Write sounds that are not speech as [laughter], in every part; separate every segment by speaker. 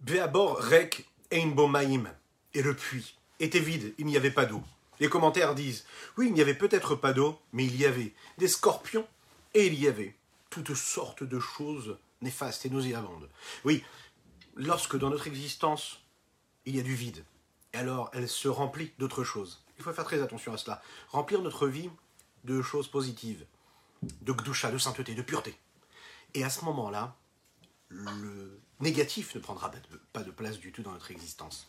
Speaker 1: Beabor rek ein Et le puits était vide, il n'y avait pas d'eau. Les commentaires disent Oui, il n'y avait peut-être pas d'eau, mais il y avait des scorpions et il y avait toutes sortes de choses néfastes et nauséabondes. Oui, lorsque dans notre existence, il y a du vide, alors elle se remplit d'autres choses. Il faut faire très attention à cela. Remplir notre vie de choses positives, de gdusha, de sainteté, de pureté. Et à ce moment-là, le négatif ne prendra pas de place du tout dans notre existence.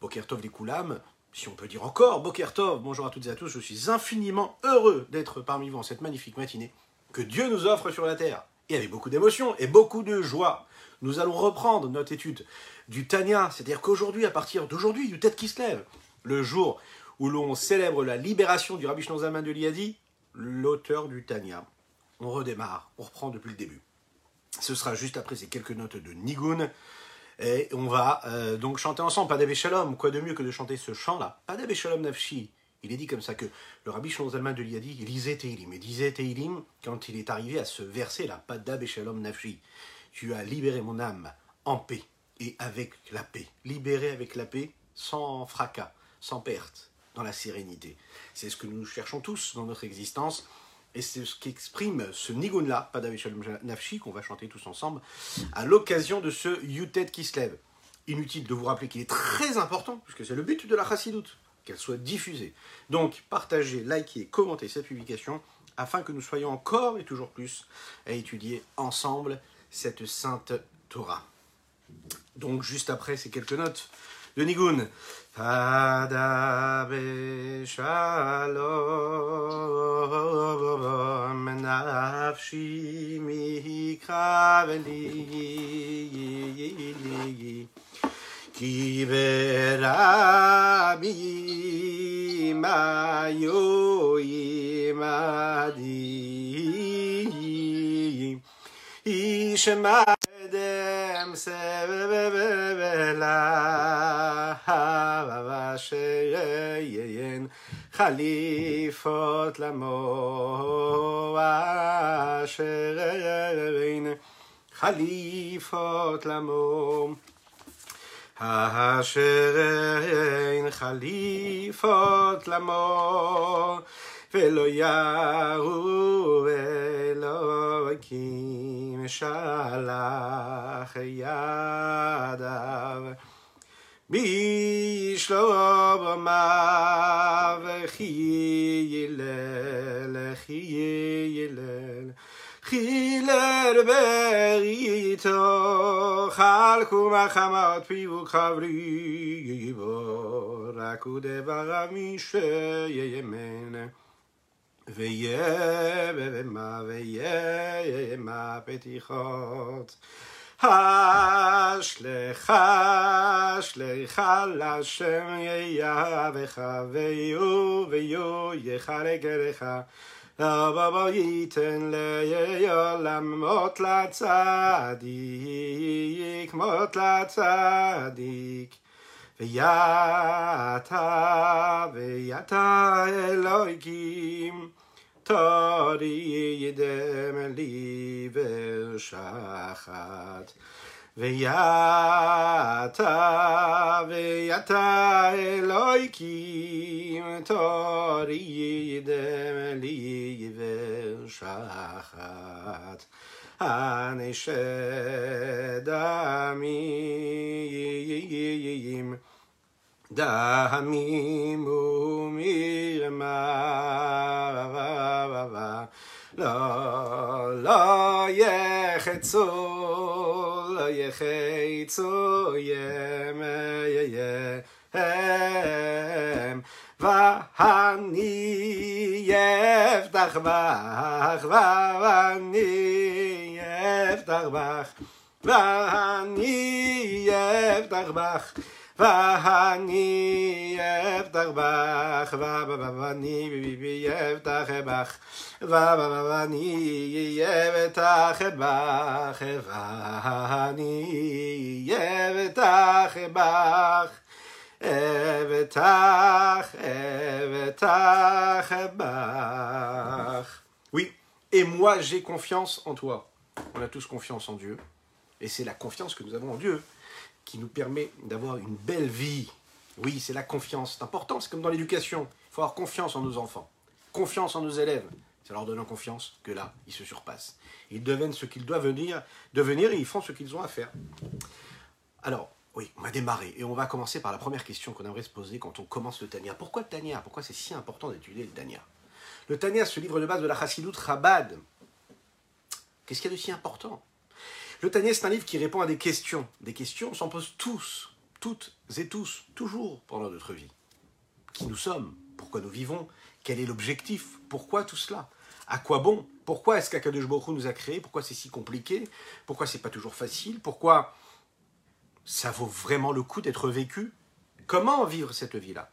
Speaker 1: Bokertov les Koulam, si on peut dire encore Bokertov, bonjour à toutes et à tous, je suis infiniment heureux d'être parmi vous en cette magnifique matinée que Dieu nous offre sur la terre. Et avec beaucoup d'émotion et beaucoup de joie, nous allons reprendre notre étude du Tanya, c'est-à-dire qu'aujourd'hui, à partir d'aujourd'hui, du tête qui se lève, le jour où l'on célèbre la libération du Rabbi Zaman de Liadi, l'auteur du Tanya. On redémarre, on reprend depuis le début. Ce sera juste après ces quelques notes de Nigun. Et on va euh, donc chanter ensemble Padab Shalom. Quoi de mieux que de chanter ce chant-là? Padab Shalom Nafshi. Il est dit comme ça que le Rabbi Shlomo Zalman de Liadi lisait Teilim. Et disait Teilim quand il est arrivé à ce verset-là Padab Shalom Nafshi. Tu as libéré mon âme en paix et avec la paix. Libéré avec la paix, sans fracas, sans perte, dans la sérénité. C'est ce que nous cherchons tous dans notre existence. Et c'est ce qu'exprime ce Nigun-là, Shalom Nafshi, qu'on va chanter tous ensemble, à l'occasion de ce Yutet qui se lève. Inutile de vous rappeler qu'il est très important, puisque c'est le but de la Chassidoute, qu'elle soit diffusée. Donc, partagez, likez, commentez cette publication, afin que nous soyons encore et toujours plus à étudier ensemble cette sainte Torah. Donc, juste après ces quelques notes de Nigun, Pada be shalom nafshi mi kaveli ki vera mi ma yo i dem se be be be be la ha va she ye ye yen khalifot la mo va she ye ye yen khalifot la mo ha ha she ye yen khalifot la mo ולא ירו אלוקים שלח ידיו. בישלוב אמר חי חילל, חילר בריתו חלקו מחמת פיו חברי יבור רק הוא דבר מי ויהיה במה ויהיה מה פתיחות. אשלך, אשלך לשם יהבך ויהיו ויהיו יחלק אליך. אבא ייתן לעולם מות לצדיק, מות לצדיק. ויתה ויתה אלוהיקים תורי ידם לי ושחת ויתה ויתה אלוהיקים תורי ידם לי ושחת הנשדמים דמים ומרמה לא, לא יחצו, לא יחצו ימיהם ואני אפתח בך, ואני אפתח בך, ואני אפתח בך, ואני אפתח בך, ואני אפתח בך, ואני אפתח בך, ואני אפתח בך. Oui, et moi j'ai confiance en toi. On a tous confiance en Dieu. Et c'est la confiance que nous avons en Dieu qui nous permet d'avoir une belle vie. Oui, c'est la confiance. C'est important, c'est comme dans l'éducation. Il faut avoir confiance en nos enfants, confiance en nos élèves. C'est en leur donnant confiance que là, ils se surpassent. Ils deviennent ce qu'ils doivent venir, devenir et ils font ce qu'ils ont à faire. Alors, oui, on va démarrer. Et on va commencer par la première question qu'on aimerait se poser quand on commence le Tania. Pourquoi le Tania? Pourquoi c'est si important d'étudier le Tania? Le Tania, ce livre de base de la Chassidut Chabad, qu'est-ce qu'il y a de si important? Le Tania, c'est un livre qui répond à des questions. Des questions, on s'en pose tous, toutes et tous, toujours pendant notre vie. Qui nous sommes? Pourquoi nous vivons? Quel est l'objectif? Pourquoi tout cela? À quoi bon? Pourquoi est-ce qu'Akadosh Baruch Hu nous a créés? Pourquoi c'est si compliqué? Pourquoi c'est pas toujours facile? Pourquoi ça vaut vraiment le coup d'être vécu? Comment vivre cette vie-là?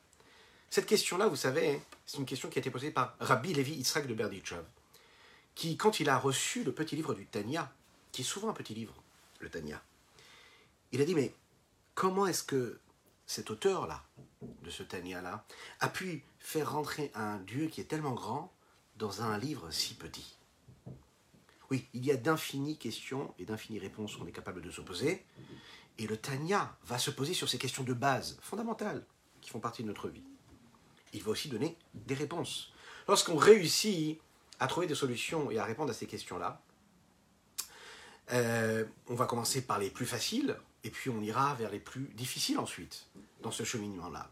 Speaker 1: Cette question-là, vous savez, c'est une question qui a été posée par Rabbi Levi Yitzhak de Berdichev, qui, quand il a reçu le petit livre du Tanya, qui est souvent un petit livre, le Tanya, il a dit, mais comment est-ce que cet auteur-là, de ce Tanya-là, a pu faire rentrer un Dieu qui est tellement grand dans un livre si petit? Oui, il y a d'infinies questions et d'infinies réponses qu'on est capable de se poser. Et le Tanya va se poser sur ces questions de base, fondamentales, qui font partie de notre vie. Il va aussi donner des réponses. Lorsqu'on réussit à trouver des solutions et à répondre à ces questions-là, euh, on va commencer par les plus faciles, et puis on ira vers les plus difficiles ensuite, dans ce cheminement-là.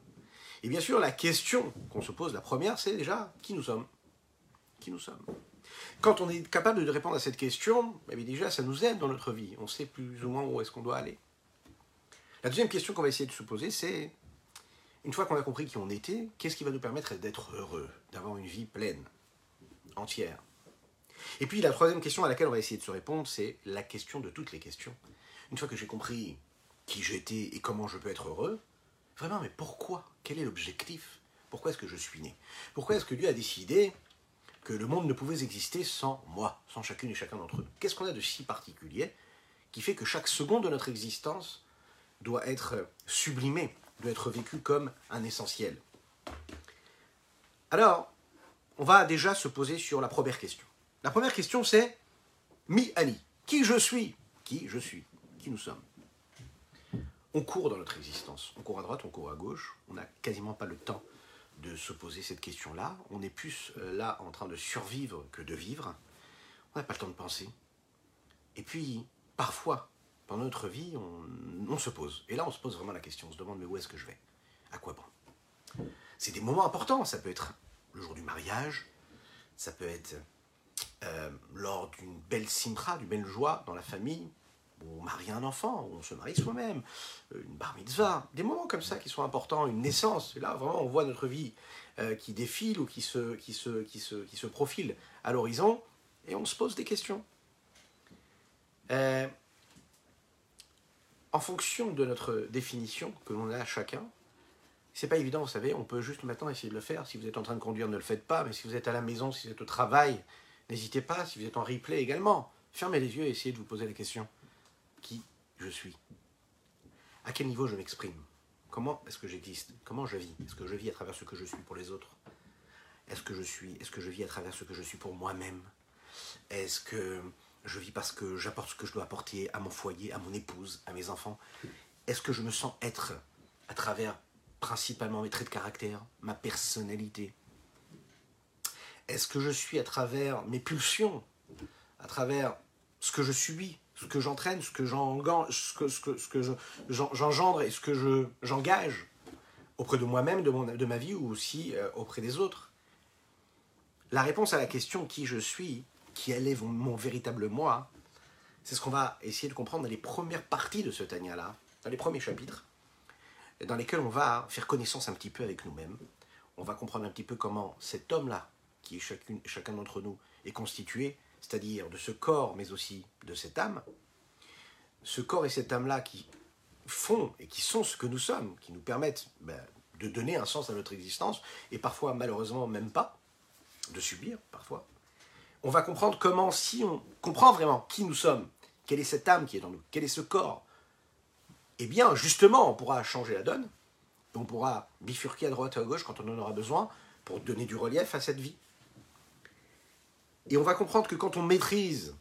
Speaker 1: Et bien sûr, la question qu'on se pose, la première, c'est déjà qui nous sommes Qui nous sommes Quand on est capable de répondre à cette question, eh déjà, ça nous aide dans notre vie. On sait plus ou moins où est-ce qu'on doit aller. La deuxième question qu'on va essayer de se poser, c'est, une fois qu'on a compris qui on était, qu'est-ce qui va nous permettre d'être heureux, d'avoir une vie pleine, entière? Et puis la troisième question à laquelle on va essayer de se répondre, c'est la question de toutes les questions. Une fois que j'ai compris qui j'étais et comment je peux être heureux, vraiment, mais pourquoi? Quel est l'objectif? Pourquoi est-ce que je suis né? Pourquoi est-ce que Dieu a décidé que le monde ne pouvait exister sans moi, sans chacune et chacun d'entre nous Qu'est-ce qu'on a de si particulier qui fait que chaque seconde de notre existence doit être sublimé, doit être vécu comme un essentiel. Alors, on va déjà se poser sur la première question. La première question, c'est Mi Ali. Qui je suis? Qui je suis? Qui nous sommes? On court dans notre existence. On court à droite, on court à gauche. On n'a quasiment pas le temps de se poser cette question-là. On est plus euh, là en train de survivre que de vivre. On n'a pas le temps de penser. Et puis, parfois, dans notre vie, on, se pose. Et là, on se pose vraiment la question. On se demande, mais où est-ce que je vais? À quoi bon? C'est des moments importants. Ça peut être le jour du mariage. Ça peut être euh, lors d'une belle simra, d'une belle joie dans la famille. Où on marie un enfant, où on se marie soi-même. Euh, une bar mitzvah. Des moments comme ça qui sont importants. Une naissance. Et là, vraiment, on voit notre vie euh, qui défile ou qui se, qui, se, qui, se, qui se profile à l'horizon. Et on se pose des questions. Euh, en fonction de notre définition que l'on a chacun, c'est pas évident, vous savez, on peut juste maintenant essayer de le faire. Si vous êtes en train de conduire, ne le faites pas, mais si vous êtes à la maison, si vous êtes au travail, n'hésitez pas, si vous êtes en replay également, fermez les yeux et essayez de vous poser la question qui je suis? À quel niveau je m'exprime? Comment est-ce que j'existe? Comment je vis? Est-ce que je vis à travers ce que je suis pour les autres? Est-ce que je suis Est-ce que je vis à travers ce que je suis pour moi-même? Est-ce que je vis parce que j'apporte ce que je dois apporter à mon foyer, à mon épouse, à mes enfants. Est-ce que je me sens être à travers principalement mes traits de caractère, ma personnalité Est-ce que je suis à travers mes pulsions, à travers ce que je subis, ce que j'entraîne, ce que j'engendre ce et ce que j'engage auprès de moi-même, de, de ma vie ou aussi euh, auprès des autres? La réponse à la question qui je suis qui élève mon véritable moi, c'est ce qu'on va essayer de comprendre dans les premières parties de ce Tania-là, dans les premiers chapitres, dans lesquels on va faire connaissance un petit peu avec nous-mêmes. On va comprendre un petit peu comment cet homme-là, qui est chacune, chacun d'entre nous, est constitué, c'est-à-dire de ce corps, mais aussi de cette âme. Ce corps et cette âme-là qui font et qui sont ce que nous sommes, qui nous permettent ben, de donner un sens à notre existence, et parfois malheureusement même pas, de subir parfois on va comprendre comment, si on comprend vraiment qui nous sommes, quelle est cette âme qui est dans nous, quel est ce corps, eh bien, justement, on pourra changer la donne, on pourra bifurquer à droite et à gauche quand on en aura besoin pour donner du relief à cette vie. Et on va comprendre que quand on maîtrise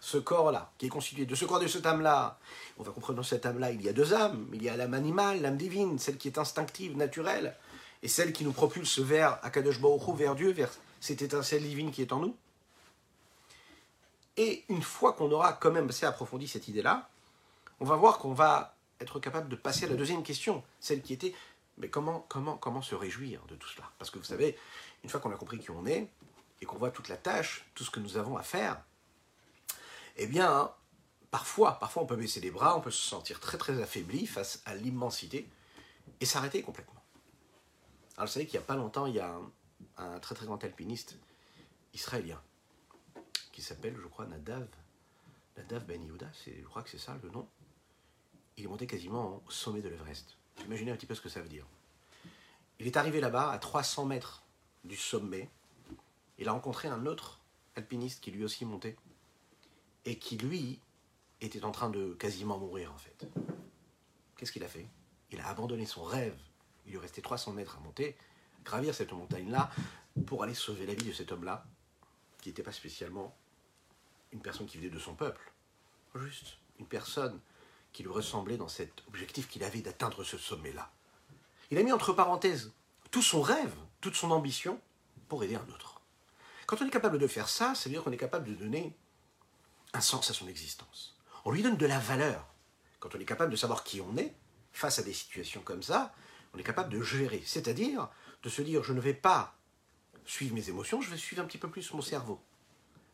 Speaker 1: ce corps-là, qui est constitué de ce corps de cette âme-là, on va comprendre dans cette âme-là, il y a deux âmes. Il y a l'âme animale, l'âme divine, celle qui est instinctive, naturelle, et celle qui nous propulse vers Akadosh Baruch vers Dieu, vers cette étincelle divine qui est en nous. Et une fois qu'on aura quand même assez approfondi cette idée-là, on va voir qu'on va être capable de passer à la deuxième question, celle qui était mais comment, comment, comment se réjouir de tout cela? Parce que vous savez, une fois qu'on a compris qui on est, et qu'on voit toute la tâche, tout ce que nous avons à faire, eh bien, parfois, parfois on peut baisser les bras, on peut se sentir très très affaibli face à l'immensité et s'arrêter complètement. Alors vous savez qu'il n'y a pas longtemps, il y a un, très très grand alpiniste israélien qui s'appelle, je crois, Nadav, Nadav Ben je crois que c'est ça le nom. Il est monté quasiment au sommet de l'Everest. Imaginez un petit peu ce que ça veut dire. Il est arrivé là-bas, à 300 mètres du sommet. Il a rencontré un autre alpiniste qui lui aussi montait et qui lui était en train de quasiment mourir en fait. Qu'est-ce qu'il a fait? Il a abandonné son rêve. Il lui restait 300 mètres à monter, gravir cette montagne-là pour aller sauver la vie de cet homme-là, qui n'était pas spécialement une personne qui venait de son peuple, juste une personne qui lui ressemblait dans cet objectif qu'il avait d'atteindre ce sommet-là. Il a mis entre parenthèses tout son rêve, toute son ambition pour aider un autre. Quand on est capable de faire ça, ça veut dire qu'on est capable de donner un sens à son existence. On lui donne de la valeur. Quand on est capable de savoir qui on est, face à des situations comme ça, on est capable de gérer. C'est-à-dire de se dire, je ne vais pas suivre mes émotions, je vais suivre un petit peu plus mon cerveau,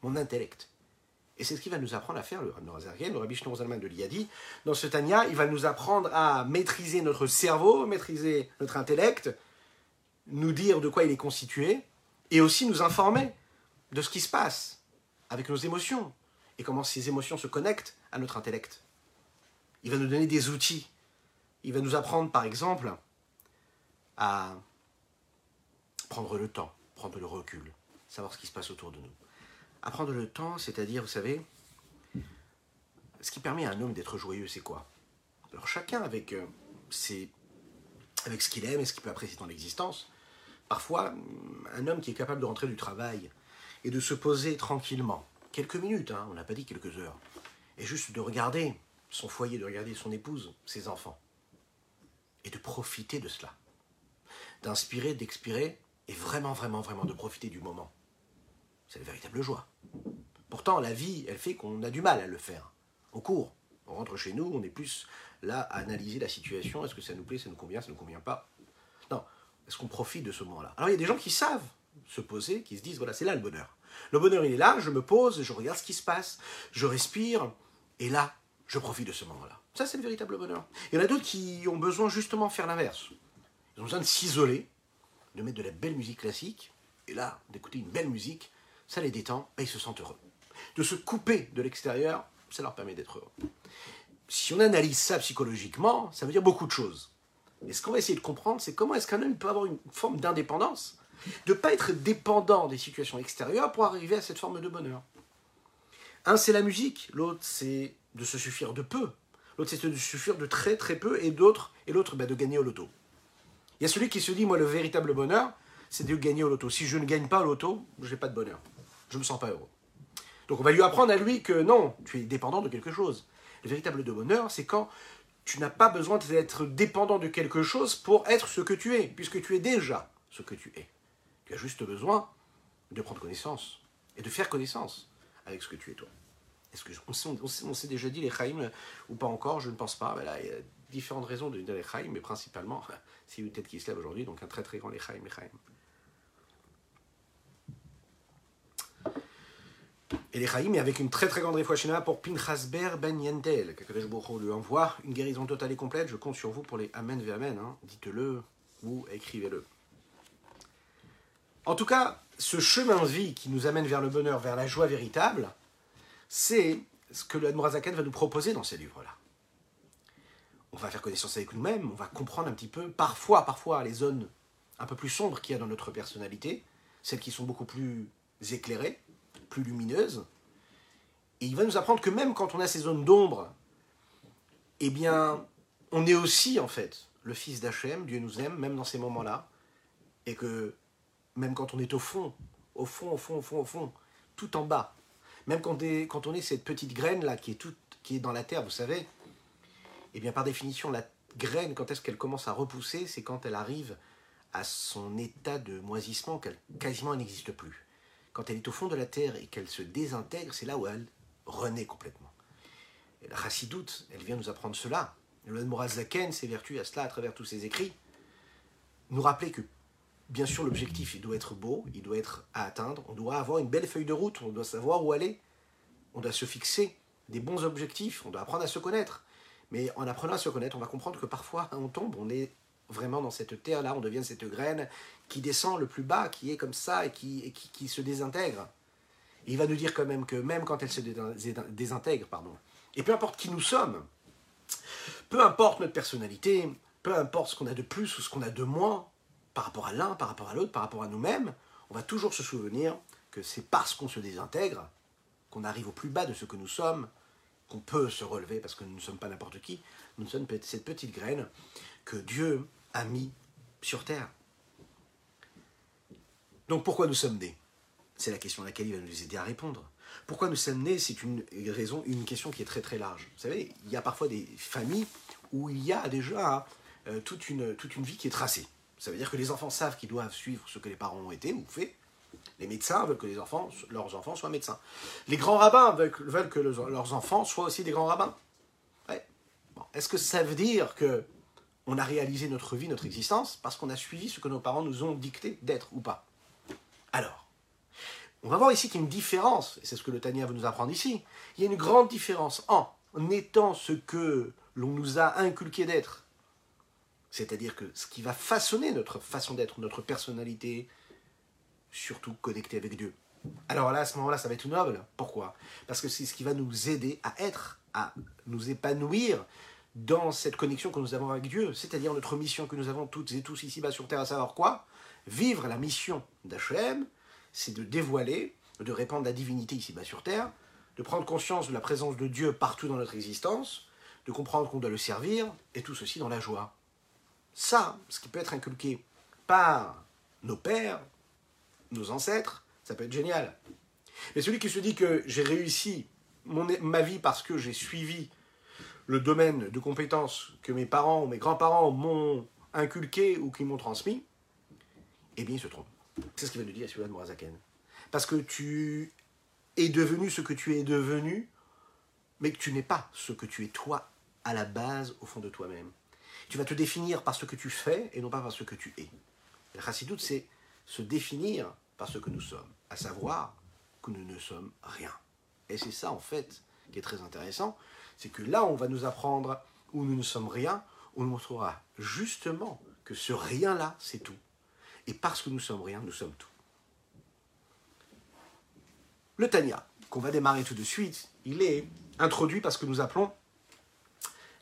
Speaker 1: mon intellect. Et c'est ce qu'il va nous apprendre à faire le Rabbi le Rabbi Zalman de l'Iyadi. Dans ce Tanya, il va nous apprendre à maîtriser notre cerveau, maîtriser notre intellect, nous dire de quoi il est constitué, et aussi nous informer de ce qui se passe avec nos émotions, et comment ces émotions se connectent à notre intellect. Il va nous donner des outils. Il va nous apprendre, par exemple, à prendre le temps, prendre le recul, savoir ce qui se passe autour de nous. Apprendre le temps, c'est-à-dire, vous savez, ce qui permet à un homme d'être joyeux, c'est quoi? Alors chacun avec, euh, avec ce qu'il aime et ce qu'il peut apprécier dans l'existence. Parfois, un homme qui est capable de rentrer du travail et de se poser tranquillement, quelques minutes, hein, on n'a pas dit quelques heures, et juste de regarder son foyer, de regarder son épouse, ses enfants, et de profiter de cela, d'inspirer, d'expirer, et vraiment, vraiment, vraiment de profiter du moment. C'est la véritable joie. Pourtant, la vie, elle fait qu'on a du mal à le faire. Au cours, on rentre chez nous, on est plus là à analyser la situation, est-ce que ça nous plaît, ça nous convient, ça ne nous convient pas? Non, est-ce qu'on profite de ce moment-là? Alors il y a des gens qui savent se poser, qui se disent, voilà, c'est là le bonheur. Le bonheur, il est là, je me pose, je regarde ce qui se passe, je respire, et là, je profite de ce moment-là. Ça, c'est le véritable bonheur. Il y en a d'autres qui ont besoin justement de faire l'inverse. Ils ont besoin de s'isoler, de mettre de la belle musique classique, et là, d'écouter une belle musique, ça les détend, et ils se sentent heureux. De se couper de l'extérieur, ça leur permet d'être heureux. Si on analyse ça psychologiquement, ça veut dire beaucoup de choses. Et ce qu'on va essayer de comprendre, c'est comment est-ce qu'un homme peut avoir une forme d'indépendance de ne pas être dépendant des situations extérieures pour arriver à cette forme de bonheur. Un, c'est la musique, l'autre, c'est de se suffire de peu, l'autre, c'est de se suffire de très très peu, et d'autres, et l'autre, bah, de gagner au loto. Il y a celui qui se dit, moi, le véritable bonheur, c'est de gagner au loto. Si je ne gagne pas au loto, je n'ai pas de bonheur. Je ne me sens pas heureux. Donc on va lui apprendre à lui que non, tu es dépendant de quelque chose. Le véritable bonheur, c'est quand tu n'as pas besoin d'être dépendant de quelque chose pour être ce que tu es, puisque tu es déjà ce que tu es. Tu as juste besoin de prendre connaissance et de faire connaissance avec ce que tu es toi. On, s'est déjà dit les Chaim ou pas encore? Je ne pense pas. il y a différentes raisons de dire les Chaim, mais principalement, [laughs] c'est une tête qui se lève aujourd'hui, donc un très très grand les Chaim, les. Et les Chaim, avec une très très grande réfouachina pour Pinchas Ber Ben Yentel, que lui envoie une guérison totale et complète. Je compte sur vous pour les Amen ve Amen. Hein. Dites-le ou écrivez-le. En tout cas, ce chemin de vie qui nous amène vers le bonheur, vers la joie véritable, c'est ce que le Admorazaken va nous proposer dans ces livres-là. On va faire connaissance avec nous-mêmes, on va comprendre un petit peu, parfois, parfois, les zones un peu plus sombres qu'il y a dans notre personnalité, celles qui sont beaucoup plus éclairées, plus lumineuses. Et il va nous apprendre que même quand on a ces zones d'ombre, eh bien, on est aussi, en fait, le fils d'Hachem, Dieu nous aime, même dans ces moments-là, et que même quand on est au fond, au fond, au fond, au fond, au fond, tout en bas, Même quand, quand on est cette petite graine là qui est, qui est dans la terre, vous savez, eh bien par définition, la graine, quand est-ce qu'elle commence à repousser C'est quand elle arrive à son état de moisissement, qu'elle quasiment n'existe plus. Quand elle est au fond de la terre et qu'elle se désintègre, c'est là où elle renaît complètement. La chassidoute, elle vient nous apprendre cela. Le Morazaken s'évertue à cela à travers tous ses écrits. Nous rappeler que, bien sûr, l'objectif, il doit être beau, il doit être à atteindre, on doit avoir une belle feuille de route, on doit savoir où aller, on doit se fixer des bons objectifs, on doit apprendre à se connaître. Mais en apprenant à se connaître, on va comprendre que parfois on tombe, on est vraiment dans cette terre-là, on devient cette graine qui descend le plus bas, qui est comme ça et qui, qui, se désintègre. Et il va nous dire quand même que même quand elle se désintègre, pardon, et peu importe qui nous sommes, peu importe notre personnalité, peu importe ce qu'on a de plus ou ce qu'on a de moins, par rapport à l'un, par rapport à l'autre, par rapport à nous-mêmes, on va toujours se souvenir que c'est parce qu'on se désintègre, qu'on arrive au plus bas de ce que nous sommes, qu'on peut se relever parce que nous ne sommes pas n'importe qui, nous sommes cette petite graine que Dieu a mis sur terre. Donc pourquoi nous sommes nés? C'est la question à laquelle il va nous aider à répondre. Pourquoi nous sommes nés? C'est une raison, une question qui est très très large. Vous savez, il y a parfois des familles où il y a déjà euh, toute, une, toute une vie qui est tracée. Ça veut dire que les enfants savent qu'ils doivent suivre ce que les parents ont été ou fait. Les médecins veulent que les enfants, leurs enfants soient médecins. Les grands rabbins veulent, que leurs enfants soient aussi des grands rabbins. Est-ce que ça veut dire que on a réalisé notre vie, notre existence, parce qu'on a suivi ce que nos parents nous ont dicté d'être ou pas Alors, on va voir ici qu'il y a une différence, et c'est ce que le Tania veut nous apprendre ici. Il y a une grande différence en étant ce que l'on nous a inculqué d'être, c'est-à-dire que ce qui va façonner notre façon d'être, notre personnalité, surtout connecté avec Dieu. Alors là, à ce moment-là, ça va être noble. Pourquoi? Parce que c'est ce qui va nous aider à être, à nous épanouir dans cette connexion que nous avons avec Dieu, c'est-à-dire notre mission que nous avons toutes et tous ici-bas sur Terre, à savoir quoi? Vivre la mission d'Hachem, c'est de dévoiler, de répandre la divinité ici-bas sur Terre, de prendre conscience de la présence de Dieu partout dans notre existence, de comprendre qu'on doit le servir, et tout ceci dans la joie. Ça, ce qui peut être inculqué par nos pères, nos ancêtres, ça peut être génial. Mais celui qui se dit que j'ai réussi ma vie parce que j'ai suivi le domaine de compétences que mes parents ou mes grands-parents m'ont inculqué ou qui m'ont transmis, eh bien, il se trompe. C'est ce qu'il va nous dire à de Morazaken. Parce que tu es devenu ce que tu es devenu, mais que tu n'es pas ce que tu es toi à la base, au fond de toi-même. Tu vas te définir par ce que tu fais et non pas par ce que tu es. La chassidoute, c'est se définir par ce que nous sommes, à savoir que nous ne sommes rien. Et c'est ça, en fait, qui est très intéressant, c'est que là, on va nous apprendre où nous ne sommes rien, on nous montrera justement que ce rien-là, c'est tout. Et parce que nous sommes rien, nous sommes tout. Le Tanya, qu'on va démarrer tout de suite, il est introduit parce que nous appelons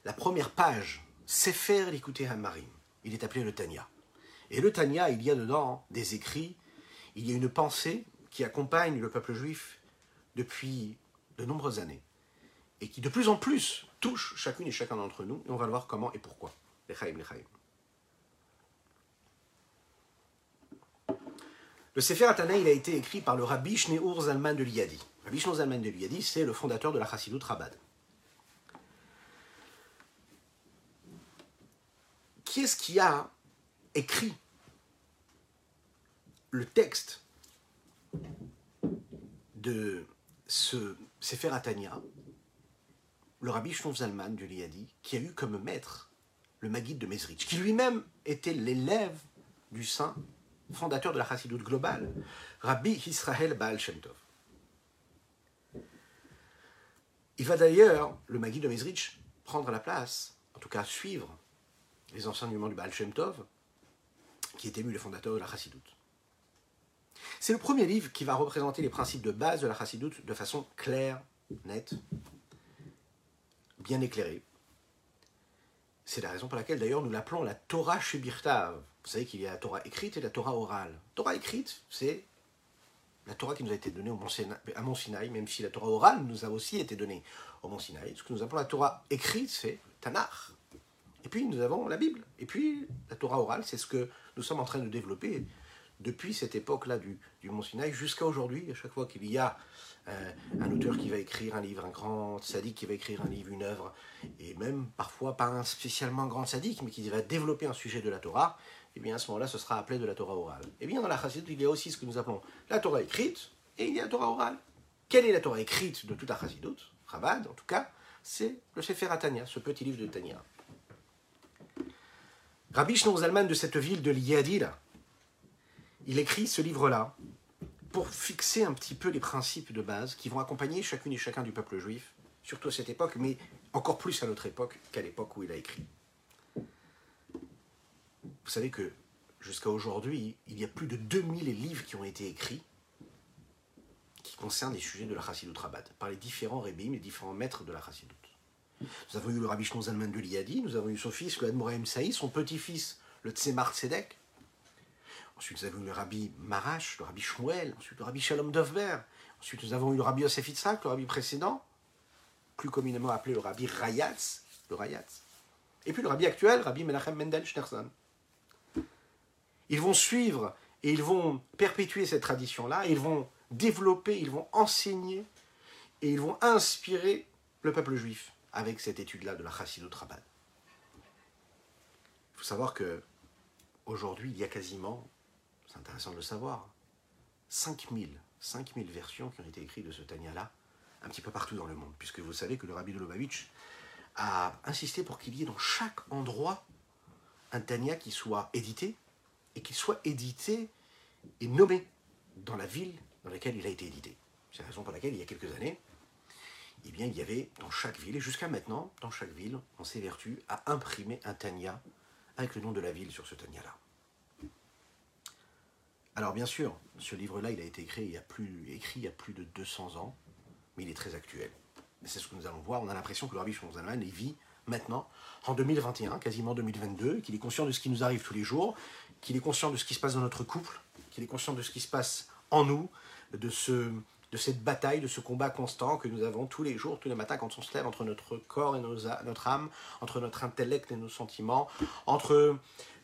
Speaker 1: la première page, Sefer l'écouter Marim. Il est appelé le Tanya. Et le Tanya, il y a dedans des écrits, il y a une pensée qui accompagne le peuple juif depuis de nombreuses années et qui de plus en plus touche chacune et chacun d'entre nous, et on va le voir comment et pourquoi. Le Sefer Atana, il a été écrit par le rabbi Shneur Zalman de Liadi. Rabbi Shneur Zalman de Liadi, c'est le fondateur de la Chassidut Rabad. Qui est-ce qui a écrit le texte de ce Sefer Atania le rabbi Shlomo Zalman du Liadi, qui a eu comme maître le Maguide de Mezrich, qui lui-même était l'élève du saint fondateur de la Chassidoute globale, Rabbi Israël Baal Shem Tov. Il va d'ailleurs, le Maguide de Mezrich, prendre la place, en tout cas suivre les enseignements du Baal Shem Tov, qui est ému le fondateur de la Chassidoute. C'est le premier livre qui va représenter les principes de base de la Chassidoute de façon claire, nette, bien éclairé. C'est la raison pour laquelle d'ailleurs nous l'appelons la Torah Shebirtav. Vous savez qu'il y a la Torah écrite et la Torah orale. Torah écrite, c'est la Torah qui nous a été donnée au Mont Sinaï, à Mont Sinaï, même si la Torah orale nous a aussi été donnée au Mont Sinaï. Ce que nous appelons la Torah écrite, c'est Tanakh. Et puis nous avons la Bible. Et puis la Torah orale, c'est ce que nous sommes en train de développer depuis cette époque-là du, du Mont Sinaï jusqu'à aujourd'hui, à chaque fois qu'il y a euh, un auteur qui va écrire un livre, un grand sadique qui va écrire un livre, une œuvre, et même parfois pas un spécialement grand sadique, mais qui va développer un sujet de la Torah, et eh bien à ce moment-là, ce sera appelé de la Torah orale. Et eh bien dans la Chassidut, il y a aussi ce que nous appelons la Torah écrite, et il y a la Torah orale. Quelle est la Torah écrite de toute la Chassidut? Chabad, en tout cas, c'est le Sefer Atania, ce petit livre de Tania. Rabbi Shneur Zalman de cette ville de Liadil, il écrit ce livre-là pour fixer un petit peu les principes de base qui vont accompagner chacune et chacun du peuple juif, surtout à cette époque, mais encore plus à notre époque qu'à l'époque où il a écrit. Vous savez que jusqu'à aujourd'hui, il y a plus de 2000 livres qui ont été écrits qui concernent les sujets de la Chassidut Rabat, par les différents rébim, les différents maîtres de la Chassidut. Nous avons eu le Rabbi Zalman de Liadi, nous avons eu son fils, le Admoraim Saï, son petit-fils, le Tzemar Tzedek. Ensuite, nous avons eu le Rabbi Marash, le Rabbi Shmuel, ensuite le Rabbi Shalom Dovber. Ensuite, nous avons eu le Rabbi Yosef le Rabbi précédent, plus communément appelé le Rabbi Rayatz, le Rayatz. Et puis le Rabbi actuel, Rabbi Menachem Mendel Schneerson. Ils vont suivre et ils vont perpétuer cette tradition-là, ils vont développer, ils vont enseigner et ils vont inspirer le peuple juif avec cette étude-là de la Chassidut Rabbad. Il faut savoir que aujourd'hui, il y a quasiment, c'est intéressant de le savoir, 5000, 5000 versions qui ont été écrites de ce Tania-là, un petit peu partout dans le monde, puisque vous savez que le rabbi de Lubavitch a insisté pour qu'il y ait dans chaque endroit un Tania qui soit édité, et qu'il soit édité et nommé dans la ville dans laquelle il a été édité. C'est la raison pour laquelle, il y a quelques années, eh bien, il y avait dans chaque ville, et jusqu'à maintenant, dans chaque ville, on s'évertue à imprimer un Tania avec le nom de la ville sur ce Tania-là. Alors bien sûr, ce livre-là, il a été écrit il, y a plus, écrit il y de 200 ans, mais il est très actuel. C'est ce que nous allons voir. On a l'impression que le Rabbi Shonzalman il vit maintenant, en 2021, quasiment 2022, qu'il est conscient de ce qui nous arrive tous les jours, qu'il est conscient de ce qui se passe dans notre couple, qu'il est conscient de ce qui se passe en nous, de cette bataille, de ce combat constant que nous avons tous les jours, tous les matins quand on se lève entre notre corps et notre âme, entre notre intellect et nos sentiments, entre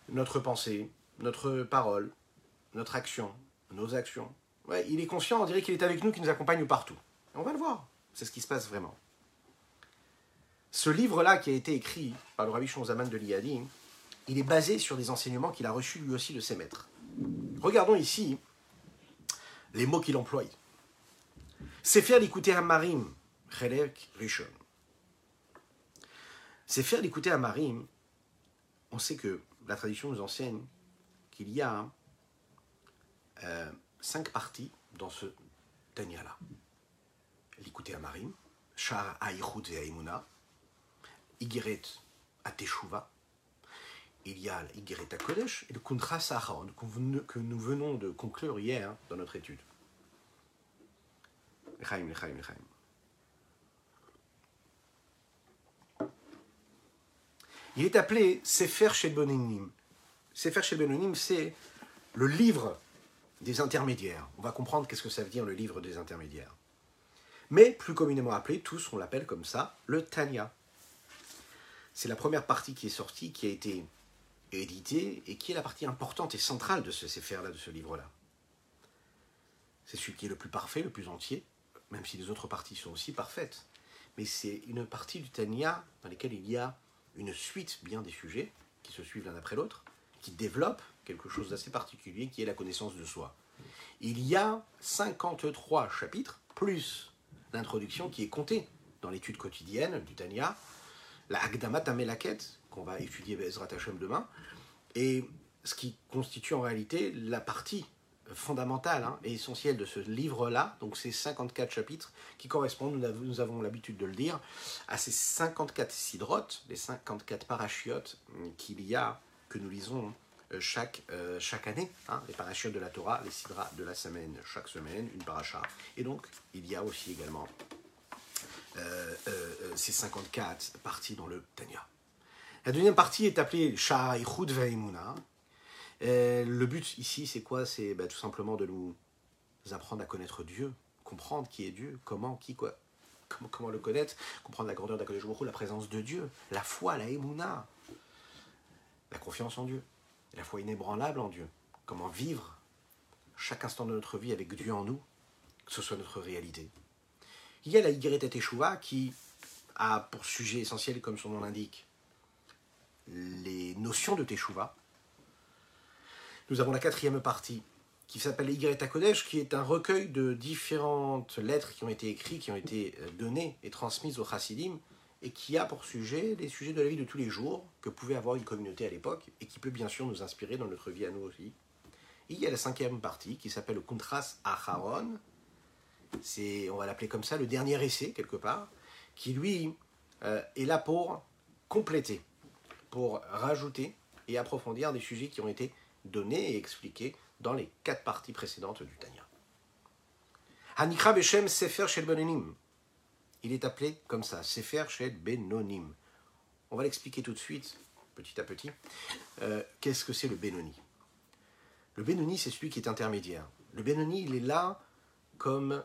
Speaker 1: notre pensée, notre parole, notre action, nos actions. Il est conscient, on dirait qu'il est avec nous, qu'il nous accompagne partout. on va le voir, c'est ce qui se passe vraiment. Ce livre-là qui a été écrit par le Rabbi Shonzaman de Liadi, il est basé sur des enseignements qu'il a reçus lui aussi de ses maîtres. Regardons ici les mots qu'il emploie. C'est faire d'écouter un marim, Chelek Rishon. C'est faire d'écouter un marim. On sait que la tradition nous enseigne qu'il y a euh, cinq parties dans ce Tanya-là. L'écouter à Marim, Shar Aïchut et Aïmouna, Igeret à Teshuva, il y a l'Igeret à Kodesh et le Kuntra Saharon que nous venons de conclure hier dans notre étude. Il est appelé Sefer Shel Sefer Shel c'est le livre des intermédiaires. On va comprendre qu'est-ce que ça veut dire le livre des intermédiaires. Mais plus communément appelé, tous on l'appelle comme ça, le Tanya. C'est la première partie qui est sortie, qui a été éditée et qui est la partie importante et centrale de ce Sefer-là, de ce livre-là. C'est celui qui est le plus parfait, le plus entier, même si les autres parties sont aussi parfaites. Mais c'est une partie du Tanya dans laquelle il y a une suite bien des sujets qui se suivent l'un après l'autre, qui développent quelque chose d'assez particulier qui est la connaissance de soi. Il y a 53 chapitres, plus l'introduction qui est comptée dans l'étude quotidienne du Tanya, la Agdamat Amelaket, qu'on va étudier Bezrat Hashem demain, et ce qui constitue en réalité la partie fondamentale hein, et essentielle de ce livre-là, donc ces 54 chapitres qui correspondent, nous avons, l'habitude de le dire, à ces 54 sidrotes, les 54 parachiotes qu'il y a, que nous lisons euh, chaque, euh, chaque année, hein, les parachiotes de la Torah, les sidras de la semaine, chaque semaine, une paracha. Et donc, il y a aussi également euh, ces 54 parties dans le Tanya. La deuxième partie est appelée Shah Ichud Ve'imuna, euh, le but ici, c'est quoi? C'est bah, tout simplement de nous apprendre à connaître Dieu, comprendre qui est Dieu, comment, qui, quoi, comment, le connaître, comprendre la grandeur d'Akadosh la présence de Dieu, la foi, la émouna, la confiance en Dieu, la foi inébranlable en Dieu, comment vivre chaque instant de notre vie avec Dieu en nous, que ce soit notre réalité. Il y a la Yigret Teshuvah qui a pour sujet essentiel, comme son nom l'indique, les notions de Teshuvah. Nous avons la quatrième partie qui s'appelle Yigret Kodesh, qui est un recueil de différentes lettres qui ont été écrites, qui ont été euh, données et transmises aux Chassidim, et qui a pour sujet les sujets de la vie de tous les jours que pouvait avoir une communauté à l'époque, et qui peut bien sûr nous inspirer dans notre vie à nous aussi. il y a la cinquième partie qui s'appelle le Kuntras Acharon, c'est, on va l'appeler comme ça, le dernier essai quelque part, qui lui euh, est là pour compléter, pour rajouter et approfondir des sujets qui ont été donnés et expliqués dans les quatre parties précédentes du Tanya. Hanikra Beshem Sefer Shel Benonim. Il est appelé comme ça, Sefer Shel Benonim. On va l'expliquer tout de suite, petit à petit. Euh, qu'est-ce que c'est le Benoni? Le Benoni, c'est celui qui est intermédiaire. Le Benoni, il est là comme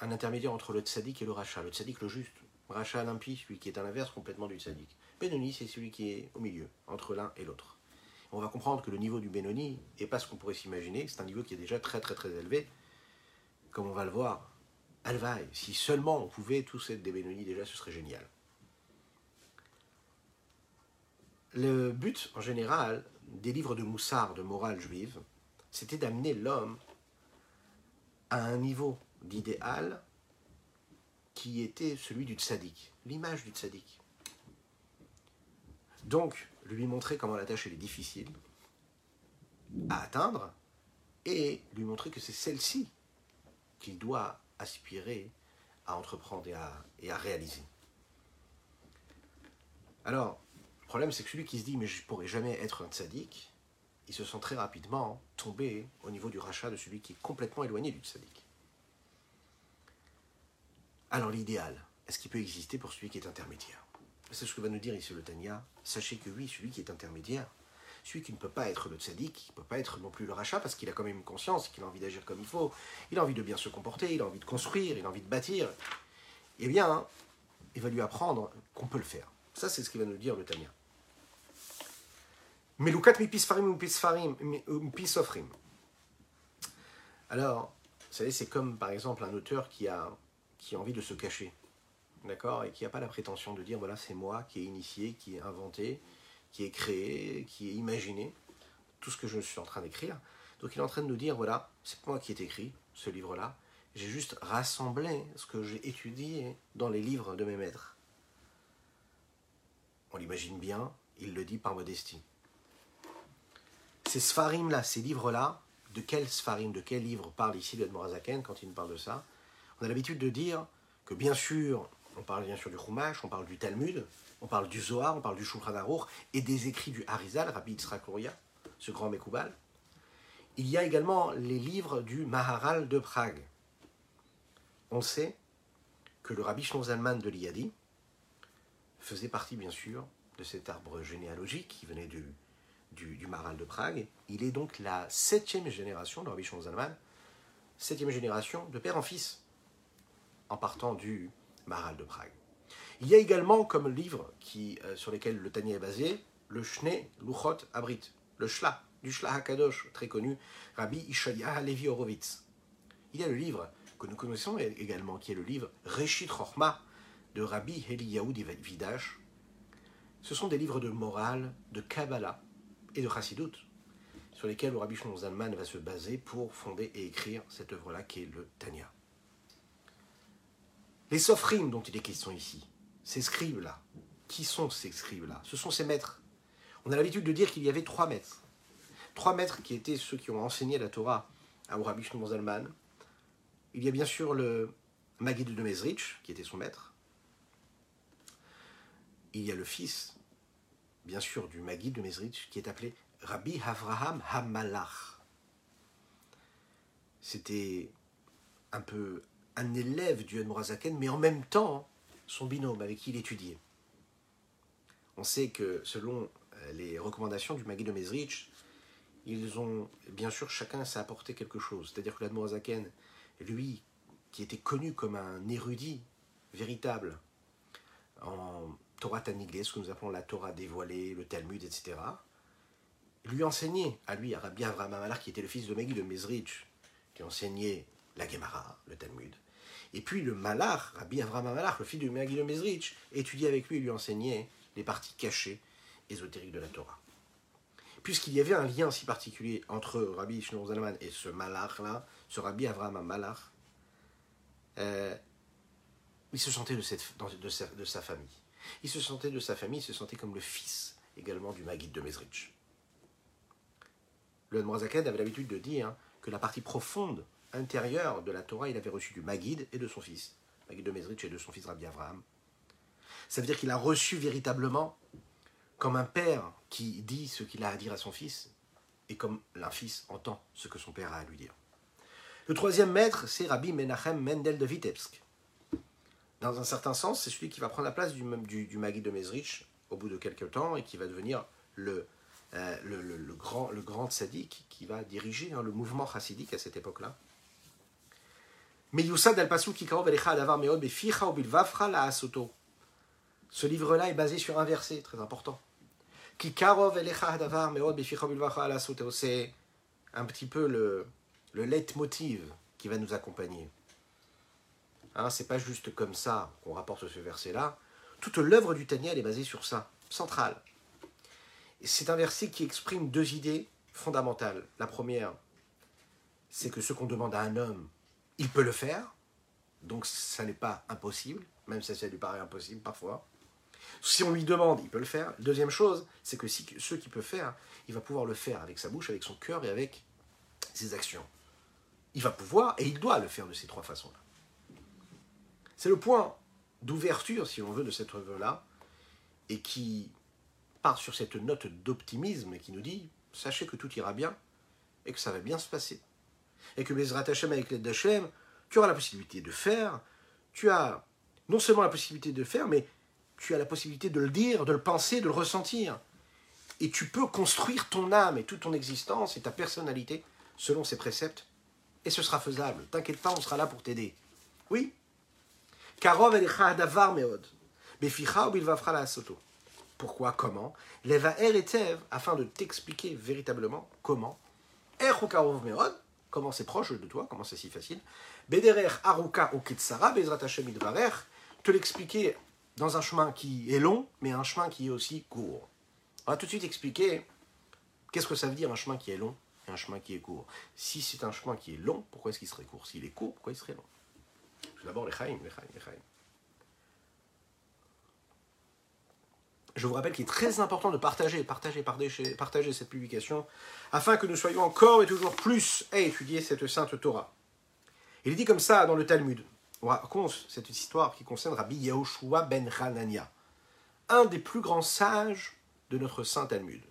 Speaker 1: un intermédiaire entre le tzaddik et le rachat. Le tzaddik, le juste. Rachat l'impie, celui qui est à l'inverse complètement du tzaddik. Benoni, c'est celui qui est au milieu, entre l'un et l'autre on va comprendre que le niveau du Benoni n'est pas ce qu'on pourrait s'imaginer, c'est un niveau qui est déjà très très très élevé, comme on va le voir. Alvaï, si seulement on pouvait tous être des déjà, ce serait génial. Le but en général des livres de Moussard, de morale juive, c'était d'amener l'homme à un niveau d'idéal qui était celui du tzaddik, l'image du tzaddik. Donc, lui montrer comment la tâche est difficile à atteindre et lui montrer que c'est celle-ci qu'il doit aspirer à entreprendre et à, réaliser. Alors, le problème c'est que celui qui se dit mais je ne pourrai jamais être un tzaddik, il se sent très rapidement tombé au niveau du rachat de celui qui est complètement éloigné du tzaddik. Alors l'idéal, est-ce qu'il peut exister pour celui qui est intermédiaire? C'est ce que va nous dire ici le Tanya. Sachez que oui, celui qui est intermédiaire, celui qui ne peut pas être le tzaddik, qui ne peut pas être non plus le rachat, parce qu'il a quand même une conscience, qu'il a envie d'agir comme il faut, il a envie de bien se comporter, il a envie de construire, il a envie de bâtir, eh bien, il va lui apprendre qu'on peut le faire. Ça, c'est ce qu'il va nous dire le Tanya. Melukat mipisfarim pisofrim. Alors, vous savez, c'est comme par exemple un auteur qui a, qui a envie de se cacher d'accord, et qui n'a pas la prétention de dire voilà c'est moi qui ai initié, qui ai inventé, qui ai créé, qui ai imaginé tout ce que je suis en train d'écrire. Donc il est en train de nous dire voilà c'est moi qui ai écrit ce livre-là. J'ai juste rassemblé ce que j'ai étudié dans les livres de mes maîtres. On l'imagine bien, il le dit par modestie. Ces sfarim-là, ces livres-là, de quel sfarim, de quel livre parle ici le Morazaken quand il nous parle de ça? On a l'habitude de dire que bien sûr, on parle bien sûr du Chumash, on parle du Talmud, on parle du Zohar, on parle du Shulchan et des écrits du Harizal, Rabbi Yitzhak ce grand Mekoubal. Il y a également les livres du Maharal de Prague. On sait que le Rabbi Zalman de l'Iyadi faisait partie bien sûr de cet arbre généalogique qui venait du, du, Maharal de Prague. Il est donc la septième génération de Rabbi Zalman, septième génération de père en fils, en partant du De Prague. Il y a également comme livre euh, sur lesquels le Tanya est basé, le Shne Luchot Abrit, le Shla, du Shla HaKadosh, très connu, Rabbi Ishaya Levi Horowitz. Il y a le livre que nous connaissons également, qui est le livre Reshit Rochma de Rabbi Eliyahu Vidash. Ce sont des livres de morale, de Kabbalah et de Chassidut, sur lesquels le Rabbi Shlomo Zalman va se baser pour fonder et écrire cette œuvre-là qui est le Tanya. Les sofrim dont il est question ici, ces scribes-là, qui sont ces scribes-là? Ce sont ces maîtres. On a l'habitude de dire qu'il y avait trois maîtres. Trois maîtres qui étaient ceux qui ont enseigné la Torah à Rabbi Shlomo Zalman. Il y a bien sûr le Maguid de Mezrich, qui était son maître. Il y a le fils, bien sûr, du Maguid de Mezrich, qui est appelé Rabbi Avraham Hamalach. C'était un peu un élève du Morazaken, mais en même temps son binôme avec qui il étudiait. On sait que selon euh, les recommandations du Magui de Mezrich, ils ont bien sûr chacun s'est apporté quelque chose. C'est-à-dire que l'Admorazaken, lui, qui était connu comme un érudit véritable en Torah Tanigles, ce que nous appelons la Torah dévoilée, le Talmud, etc., lui enseignait, à lui, à Rabbi Avraham Amalach, qui était le fils de Magui de Mezrich, qui enseignait la Gemara, le Talmud. Et puis le Malach, Rabbi Avraham Amalach, le fils de Mezrich, étudiait avec lui et lui enseignait les parties cachées, ésotériques de la Torah. Puisqu'il y avait un lien si particulier entre Rabbi Shneur Zalman et ce Malach-là, ce Rabbi Avraham Amalach, euh, il se sentait de, cette, de, sa, famille. Il se sentait de sa famille, il se sentait comme le fils également du Maguide de Mezrich. Le Admorazaked avait l'habitude de dire que la partie profonde, intérieure de la Torah, il avait reçu du Maguide et de son fils. Maguide de Mezrich et de son fils Rabbi Avraham. Ça veut dire qu'il a reçu véritablement comme un père qui dit ce qu'il a à dire à son fils, et comme un fils entend ce que son père a à lui dire. Le troisième maître, c'est Rabbi Menachem Mendel de Vitebsk. Dans un certain sens, c'est celui qui va prendre la place du, du, de Mezrich au bout de quelques temps et qui va devenir le, euh, grand, le tzaddik qui va diriger hein, le mouvement chassidique à cette époque-là. Mais Youssad al-Pasou qui Ce livre-là est basé sur un verset très important. C'est un petit peu le, le leitmotiv qui va nous accompagner. Hein, c'est pas juste comme ça qu'on rapporte ce verset-là. Toute l'œuvre du Tania est basée sur ça, centrale. C'est un verset qui exprime deux idées fondamentales. La première, c'est que ce qu'on demande à un homme, il peut le faire, donc ça n'est pas impossible, même si ça lui paraît impossible parfois. Si on lui demande, il peut le faire. Deuxième chose, c'est que ce qu'il peut faire, il va pouvoir le faire avec sa bouche, avec son cœur et avec ses actions. Il va pouvoir et il doit le faire de ces trois façons-là. C'est le point d'ouverture, si on veut, de cette œuvre-là, et qui part sur cette note d'optimisme et qui nous dit sachez que tout ira bien et que ça va bien se passer. Et que Bezrat Hashem, avec l'aide d'Hachem, tu auras la possibilité de faire, tu as non seulement la possibilité de faire, mais tu as la possibilité de le dire, de le penser, de le ressentir. Et tu peux construire ton âme et toute ton existence et ta personnalité selon ces préceptes. Et ce sera faisable. T'inquiète pas, on sera là pour t'aider. Oui. Karov davar meod. Pourquoi Comment? Leva er afin de t'expliquer véritablement comment. Er meod. Comment c'est proche de toi, comment c'est si facile. Bederer aruka ukitsara bezrat Hashem Te l'expliquer dans un chemin qui est long, mais un chemin qui est aussi court. On va tout de suite expliquer qu'est-ce que ça veut dire un chemin qui est long et un chemin qui est court. Si c'est un chemin qui est long, pourquoi est-ce qu'il serait court? S'il est court, pourquoi il serait long? D'abord les chaim, les chaim, les chaim. Je vous rappelle qu'il est très important de partager, partager, partager, cette publication, afin que nous soyons encore et toujours plus à étudier cette sainte Torah. Il est dit comme ça dans le Talmud on raconte cette histoire qui concerne Rabbi Yahushua ben Hanania, un des plus grands sages de notre saint Talmud.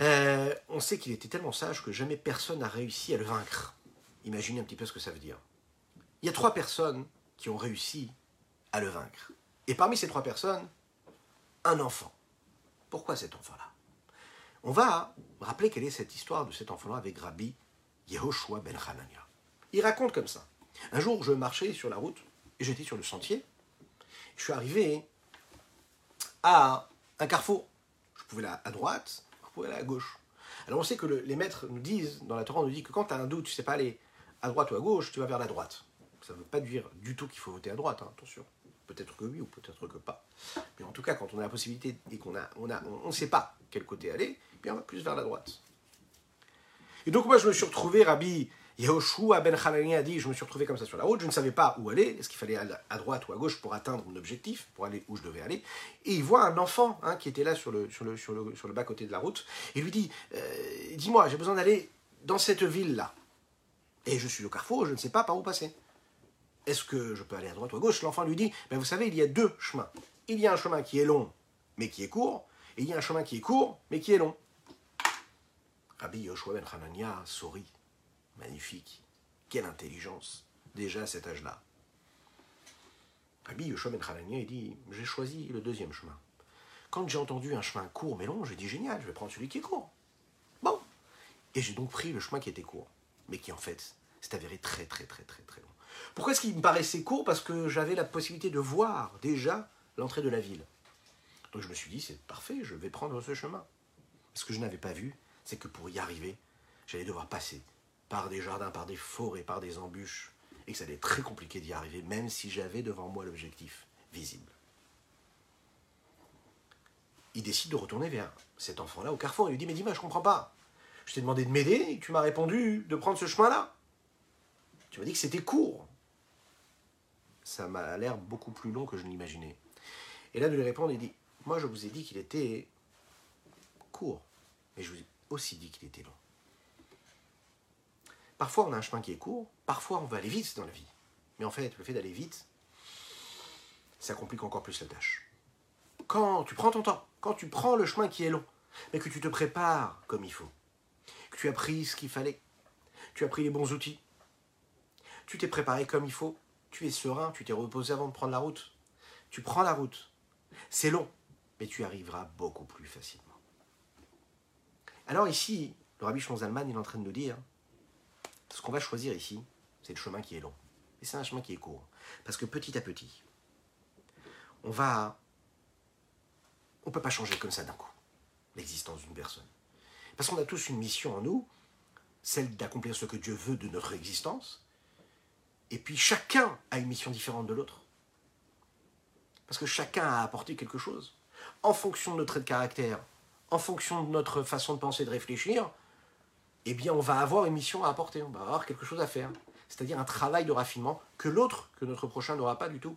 Speaker 1: Euh, on sait qu'il était tellement sage que jamais personne n'a réussi à le vaincre. Imaginez un petit peu ce que ça veut dire. Il y a trois personnes qui ont réussi à le vaincre. Et parmi ces trois personnes, un enfant. Pourquoi cet enfant-là? On va rappeler quelle est cette histoire de cet enfant-là avec Rabbi Yehoshua ben Hanania. Il raconte comme ça. Un jour, je marchais sur la route et j'étais sur le sentier. Je suis arrivé à un carrefour. Je pouvais aller à droite, je pouvais aller à gauche. Alors on sait que les maîtres nous disent, dans la Torah, on nous dit que quand tu as un doute, tu ne sais pas aller à droite ou à gauche, tu vas vers la droite. Ça ne veut pas dire du tout qu'il faut voter à droite, hein, attention. Peut-être que oui ou peut-être que pas. Mais en tout cas, quand on a la possibilité et qu'on a, on a, on ne sait pas quel côté aller, eh bien on va plus vers la droite. Et donc moi je me suis retrouvé, Rabbi Yehoshua ben Hanani a dit Je me suis retrouvé comme ça sur la route, je ne savais pas où aller, est-ce qu'il fallait à droite ou à gauche pour atteindre mon objectif, pour aller où je devais aller. Et il voit un enfant hein, qui était là sur le, sur le, sur le, sur le bas-côté de la route, et lui dit euh, Dis-moi, j'ai besoin d'aller dans cette ville-là. Et je suis au carrefour, je ne sais pas par où passer. Est-ce que je peux aller à droite ou à gauche? L'enfant lui dit ben Vous savez, il y a deux chemins. Il y a un chemin qui est long, mais qui est court, et il y a un chemin qui est court, mais qui est long. Rabbi Yoshua ben Hanania sourit. Magnifique. Quelle intelligence, déjà à cet âge-là. Rabbi Yoshua Ben il dit J'ai choisi le deuxième chemin. Quand j'ai entendu un chemin court mais long, j'ai dit Génial, je vais prendre celui qui est court. Bon. Et j'ai donc pris le chemin qui était court, mais qui en fait s'est avéré très très très très très long. Pourquoi est-ce qu'il me paraissait court Parce que j'avais la possibilité de voir déjà l'entrée de la ville. Donc je me suis dit C'est parfait, je vais prendre ce chemin. Ce que je n'avais pas vu, c'est que pour y arriver, j'allais devoir passer par des jardins, par des forêts, par des embûches, et que ça allait être très compliqué d'y arriver, même si j'avais devant moi l'objectif visible. Il décide de retourner vers cet enfant-là au carrefour. Il lui dit Mais dis-moi, je comprends pas. Je t'ai demandé de m'aider et tu m'as répondu de prendre ce chemin-là. Tu m'as dit que c'était court. Ça m'a l'air beaucoup plus long que je l'imaginais. Et là, de lui répondre, il dit Moi, je vous ai dit qu'il était court, mais je vous ai aussi dit qu'il était long. Parfois, on a un chemin qui est court, parfois, on veut aller vite dans la vie. Mais en fait, le fait d'aller vite, ça complique encore plus la tâche. Quand tu prends ton temps, quand tu prends le chemin qui est long, mais que tu te prépares comme il faut, que tu as pris ce qu'il fallait, tu as pris les bons outils, tu t'es préparé comme il faut, tu es serein, tu t'es reposé avant de prendre la route, tu prends la route. C'est long, mais tu arriveras beaucoup plus facilement. Alors ici, le rabbi Zalman est en train de nous dire, ce qu'on va choisir ici, c'est le chemin qui est long. Et c'est un chemin qui est court. Parce que petit à petit, on va... On ne peut pas changer comme ça d'un coup l'existence d'une personne. Parce qu'on a tous une mission en nous, celle d'accomplir ce que Dieu veut de notre existence. Et puis chacun a une mission différente de l'autre. Parce que chacun a apporté quelque chose. En fonction de notre trait de caractère, en fonction de notre façon de penser, de réfléchir, eh bien on va avoir une mission à apporter, on va avoir quelque chose à faire. C'est-à-dire un travail de raffinement que l'autre, que notre prochain n'aura pas du tout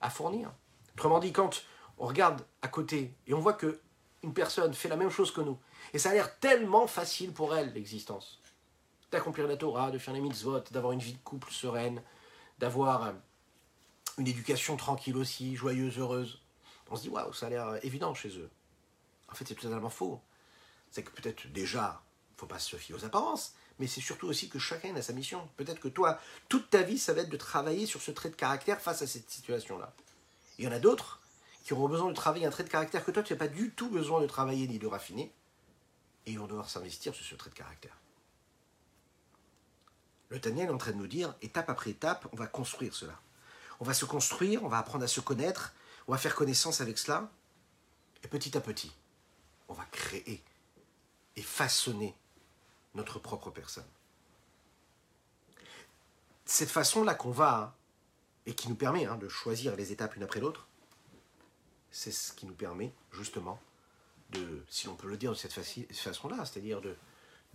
Speaker 1: à fournir. Autrement dit, quand on regarde à côté et on voit que une personne fait la même chose que nous, et ça a l'air tellement facile pour elle, l'existence, d'accomplir la Torah, de faire les mitzvot, d'avoir une vie de couple sereine, d'avoir euh, une éducation tranquille aussi, joyeuse, heureuse. On se dit, waouh, ça a l'air évident chez eux. En fait, c'est totalement faux. C'est que peut-être déjà, il ne faut pas se fier aux apparences, mais c'est surtout aussi que chacun a sa mission. Peut-être que toi, toute ta vie, ça va être de travailler sur ce trait de caractère face à cette situation-là. Il y en a d'autres qui auront besoin de travailler un trait de caractère que toi, tu n'as pas du tout besoin de travailler ni de raffiner, et ils vont devoir s'investir sur ce trait de caractère. Le Tania est en train de nous dire, étape après étape, on va construire cela. On va se construire, on va apprendre à se connaître, on va faire connaissance avec cela, et petit à petit, on va créer et façonner notre propre personne. Cette façon-là qu'on va, et qui nous permet hein, de choisir les étapes une après l'autre, c'est ce qui nous permet justement de, si on peut le dire de cette façon-là, c'est-à-dire de,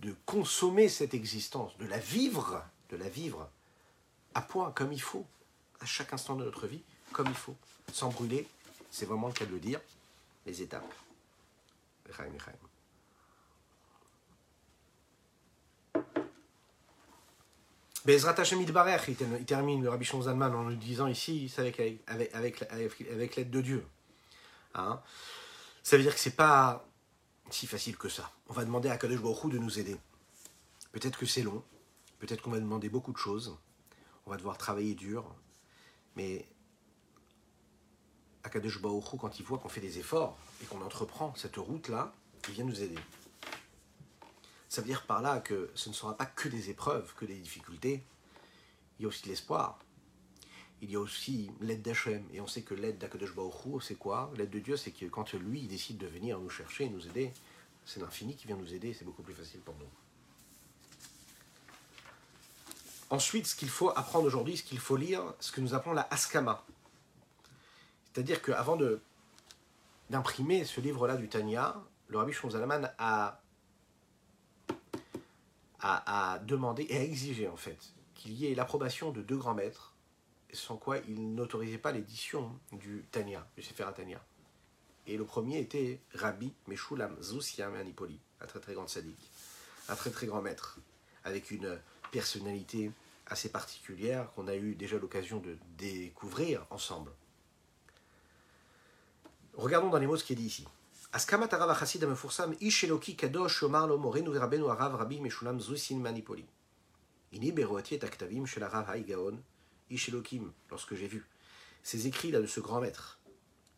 Speaker 1: de consommer cette existence, de la vivre, de la vivre à point, comme il faut, à chaque instant de notre vie, comme il faut, sans brûler, c'est vraiment le cas de le dire, les étapes. Bezrat Hashem il termine le Rabbi Zalman en nous disant ici, c'est avec, avec, avec, avec l'aide de Dieu. Hein ça veut dire que c'est pas si facile que ça. On va demander à Kadosh Baruch de nous aider. Peut-être que c'est long, peut-être qu'on va demander beaucoup de choses, on va devoir travailler dur, mais Akadosh Baruch quand il voit qu'on fait des efforts et qu'on entreprend cette route-là, il vient nous aider. Ça veut dire par là que ce ne sera pas que des épreuves, que des difficultés. Il y a aussi de l'espoir. Il y a aussi l'aide d'Hachem. Et on sait que l'aide d'Akadosh c'est quoi? L'aide de Dieu, c'est que quand lui, décide de venir nous chercher, nous aider, c'est l'infini qui vient nous aider, c'est beaucoup plus facile pour nous. Ensuite, ce qu'il faut apprendre aujourd'hui, ce qu'il faut lire, ce que nous appelons la Askama. C'est-à-dire qu'avant d'imprimer ce livre-là du Tanya, le Rabbi Shonzalaman a a, demandé et a exigé en fait qu'il y ait l'approbation de deux grands maîtres, sans quoi il n'autorisait pas l'édition du Tania, du Sefer Tania. Et le premier était Rabbi Meshulam Zoussiam Anipoli, un très très grand sadique, un très très grand maître, avec une personnalité assez particulière qu'on a eu déjà l'occasion de découvrir ensemble. Regardons dans les mots ce qui est dit ici. Kadosh Morenu Rabbi Meshulam Manipoli. Ish Elohim, lorsque j'ai vu. Ces écrits-là de ce grand maître,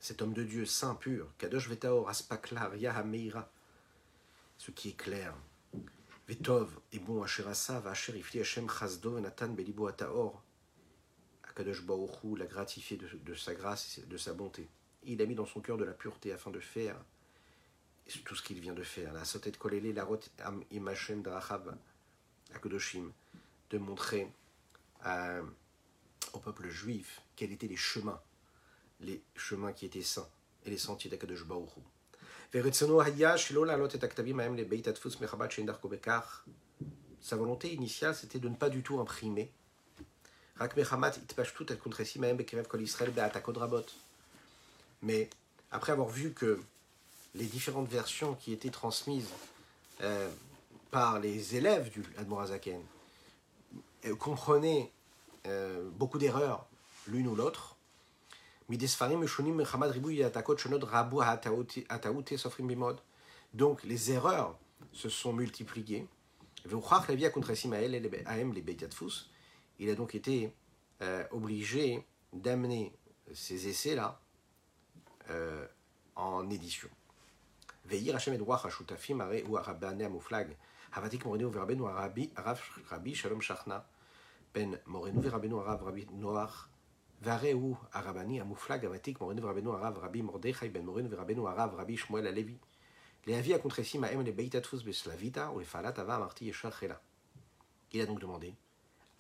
Speaker 1: cet homme de Dieu saint pur, Kadosh Vetaor, Aspaklar, Yahameira, ce qui est clair. Vetov est bon, Asherasa, Vacher, Ifli, Hashem, Chazdo, Natan, Belibo, Ataor. Akadosh Baoru l'a gratifié de, sa grâce, et de sa bonté. Il a mis dans son cœur de la pureté afin de faire tout ce qu'il vient de faire. La sauté de Kolele, la rote Imachem, Drachav, Akadoshim, de montrer à au peuple juif quels étaient les chemins, les chemins qui étaient saints et les sentiers d'Akadosh sa volonté initiale, c'était de ne pas du tout imprimer. Mais après avoir vu que les différentes versions qui étaient transmises euh, par les élèves du Admorazaken euh, comprenaient euh, beaucoup d'erreurs l'une ou l'autre, donc les erreurs se sont multipliées. Il a donc été euh, obligé d'amener ces essais-là euh, en édition. Veillir Hashem Edouach Hashutafim Are ou Arabane Amouflag, Havatik Morenu Verabenu Arabi, Rabbi Shalom Shachna, ben Arav Rabbi Noach Vareu Arabani Amouflag Avatik Arav Rabbi Mordechai ben Morenu Arav Rabbi Shmuel Alevi Les avis ma'em les beitatfus beslavita ou les marti Il a donc demandé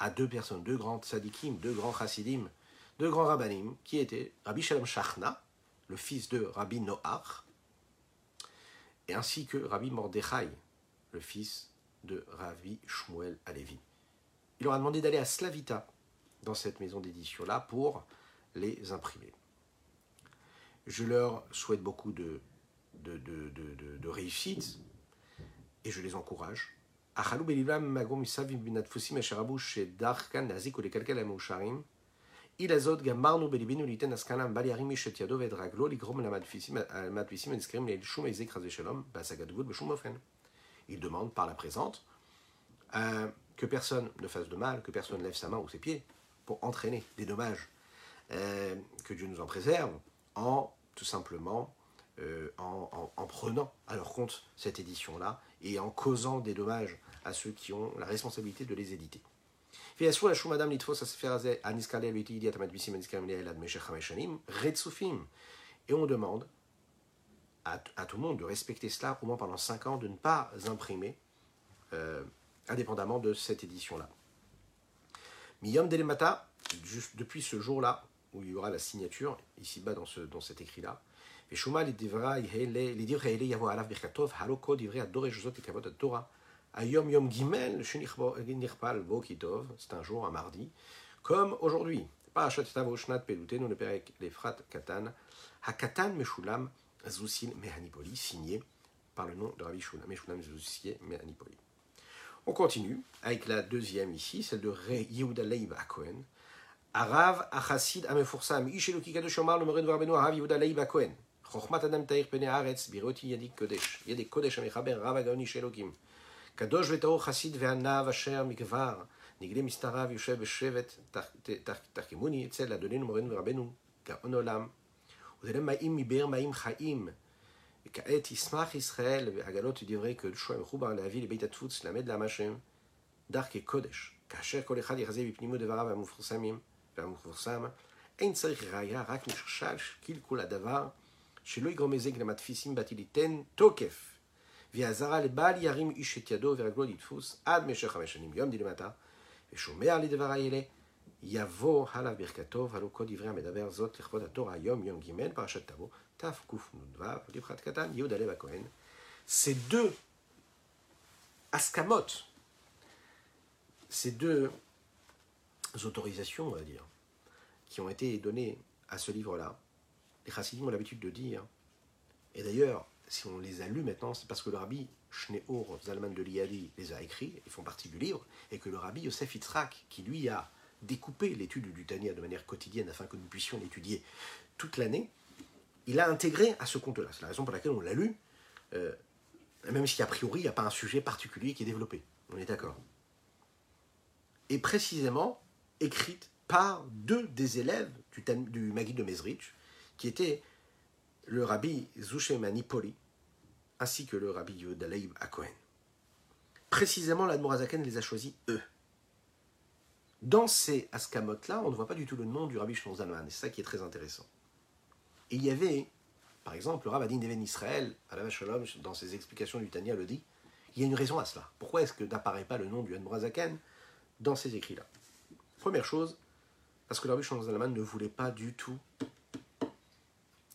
Speaker 1: à deux personnes, deux grands sadikim, deux grands chassidim, deux grands rabbanim, qui étaient Rabbi Shalom Shachna, le fils de Rabbi Noach, et ainsi que Rabbi Mordechai, le fils de Rabbi Shmuel Alevi il leur a demandé d'aller à Slavita, dans cette maison d'édition-là, pour les imprimer. Je leur souhaite beaucoup de, réussite et je les encourage. Il demande par la présente euh, que personne ne fasse de mal, que personne lève sa main ou ses pieds pour entraîner des dommages. Euh, que Dieu nous en préserve en tout simplement euh, en, en, en, prenant à leur compte cette édition-là et en causant des dommages à ceux qui ont la responsabilité de les éditer. Et on demande à, à, tout le monde de respecter cela au moins pendant 5 ans, de ne pas imprimer euh, indépendamment de cette édition-là. Miyom Delemata, depuis ce jour-là, où il y aura la signature, ici-bas dans, cet écrit-là, et Shuma les devra les dire et yavo alav berkatov haloko devra adorer Jésus et kavod Ayom yom gimel shenirpal vokitov c'est un jour un mardi comme aujourd'hui. Pas achat shnat pelute nous ne katan ha katan meshulam zusil mehanipoli signé par le nom de Rabbi Shulam meshulam mehanipoli. On continue avec la deuxième ici, celle de Ré Yehuda Leib Akohen. Arav Achasid Amefursam, Isheluki Kadosh Omar, le Morin Varbeno, Arav Yehuda Leib Akohen. Chochmat Adam Tair Pene Aretz, Biroti Yadik Kodesh. Yadik Kodesh Amechaber, Rav Agaon Ishelokim. Kadosh Vetaor Chasid Ve'anav Asher Mikvar. Nigle Mistarav Yushev Beshevet Tarkimuni, Etzel Adonin Morin Varbeno, Gaon Olam. Udelem Maim Miber Maim Chaim. מבאר מים חיים, וכעת ישמח ישראל בעגלות דברי קדשו המחובר להביא לבית הדפוץ, למד לעם השם, דרכי קודש, כאשר כל אחד יחזה בפנימו דבריו המפורסמים והמפורסם, אין צריך ראיה, רק נכשל קלקול הדבר, שלא יגרום היזק למדפיסים באתי ליתן תוקף, ויעזרה לבל ירים איש את ידו ורגלו לתפוס עד משך חמש שנים, יום דילמתה, ושומע לדברי אלה, יבוא עליו ברכתו, הלא כל דברי המדבר זאת לכבוד התורה, יום יום ג' פרשת תבוא, Taf Kouf Nudvav, Katan, Yod Kohen. Ces deux askamot, ces deux autorisations, on va dire, qui ont été données à ce livre-là, les chassidim ont l'habitude de dire, et d'ailleurs, si on les a lus maintenant, c'est parce que le rabbi Schneor Zalman de Liadi les a écrits, ils font partie du livre, et que le rabbi Yosef Yitzhak, qui lui a découpé l'étude du Tania de manière quotidienne afin que nous puissions l'étudier toute l'année, il a intégré à ce compte-là. C'est la raison pour laquelle on l'a lu, euh, même si a priori il n'y a pas un sujet particulier qui est développé. On est d'accord. Et précisément écrite par deux des élèves du, du de Mezrich, qui étaient le rabbi Zouché Manipoli, ainsi que le rabbi Yodaleib Akohen. Précisément, l'Admorazaken les a choisis eux. Dans ces askamot-là, on ne voit pas du tout le nom du rabbi Shlomo Zalman, et c'est ça qui est très intéressant. Il y avait Par exemple, le Rabbin d'Even Israël, à la Shalom, dans ses explications du Tania, le dit il y a une raison à cela. Pourquoi est-ce que n'apparaît pas le nom du Hanbrazaken dans ces écrits-là? Première chose, parce que le Rabbi Zalman ne voulait pas du tout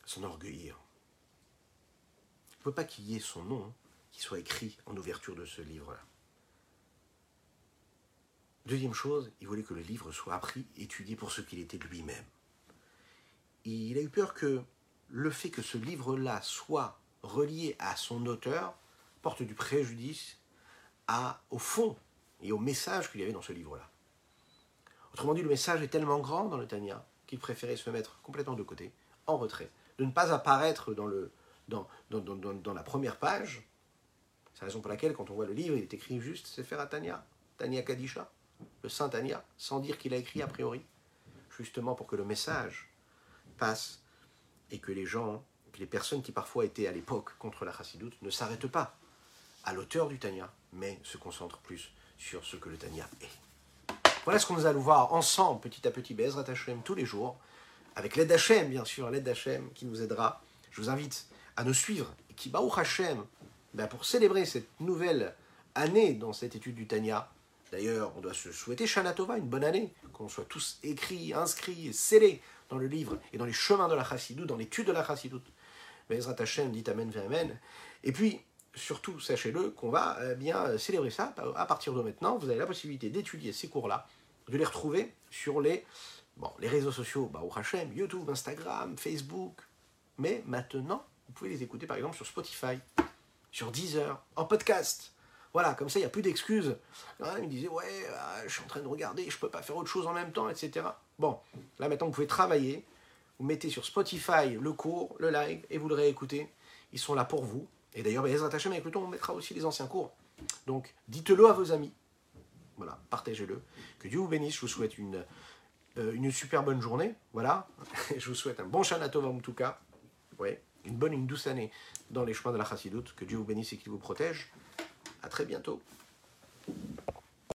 Speaker 1: s'enorgueillir. Il ne veut pas qu'il y ait son nom qui soit écrit en ouverture de ce livre-là. Deuxième chose, il voulait que le livre soit appris, étudié pour ce qu'il était lui-même. Il a eu peur que le fait que ce livre-là soit relié à son auteur porte du préjudice à, au fond et au message qu'il y avait dans ce livre-là. Autrement dit, le message est tellement grand dans le Tania qu'il préférait se mettre complètement de côté, en retrait, de ne pas apparaître dans, le, dans, dans, dans, la première page. C'est la raison pour laquelle, quand on voit le livre, il est écrit juste c'est faire à Tania, Tania Kadisha, le Saint Tania, sans dire qu'il a écrit a priori, justement pour que le message passe et que les gens, les personnes qui parfois étaient à l'époque contre la chassidoute ne s'arrêtent pas à l'auteur du Tania, mais se concentrent plus sur ce que le Tania est. Voilà ce qu'on nous allons voir ensemble, petit à petit, Bezrat Hashem, tous les jours, avec l'aide d'Hachem, bien sûr, l'aide d'Hachem qui nous aidera. Je vous invite à nous suivre, et qui, Baruch Hashem, ben pour célébrer cette nouvelle année dans cette étude du Tania. D'ailleurs, on doit se souhaiter Shana Tova, une bonne année, qu'on soit tous écrits, inscrits, scellés dans le livre et dans les chemins de la Chassidoute, dans l'étude de la Chassidoute. Bezrat Hashem dit Amen, Amen. Et puis, surtout, sachez-le, qu'on va euh, bien célébrer ça. À partir de maintenant, vous avez la possibilité d'étudier ces cours-là, de les retrouver sur les, bon, les réseaux sociaux, bah, Hashem, YouTube, Instagram, Facebook. Mais maintenant, vous pouvez les écouter par exemple sur Spotify, sur Deezer, en podcast. Voilà, comme ça, il n'y a plus d'excuses. Il me disait, ouais, ah, je suis en train de regarder, je ne peux pas faire autre chose en même temps, etc. Bon, là maintenant, vous pouvez travailler. Vous mettez sur Spotify le cours, le live, et vous le réécoutez. Ils sont là pour vous. Et d'ailleurs, ben, Ezra avec le temps, on mettra aussi les anciens cours. Donc, dites-le à vos amis. Voilà, partagez-le. Que Dieu vous bénisse. Je vous souhaite une, euh, super bonne journée. Voilà. [laughs] Je vous souhaite un bon Shana en tout cas. Ouais, une bonne, une douce année dans les chemins de la Chassidoute. Que Dieu vous bénisse et qu'il vous protège. À très bientôt.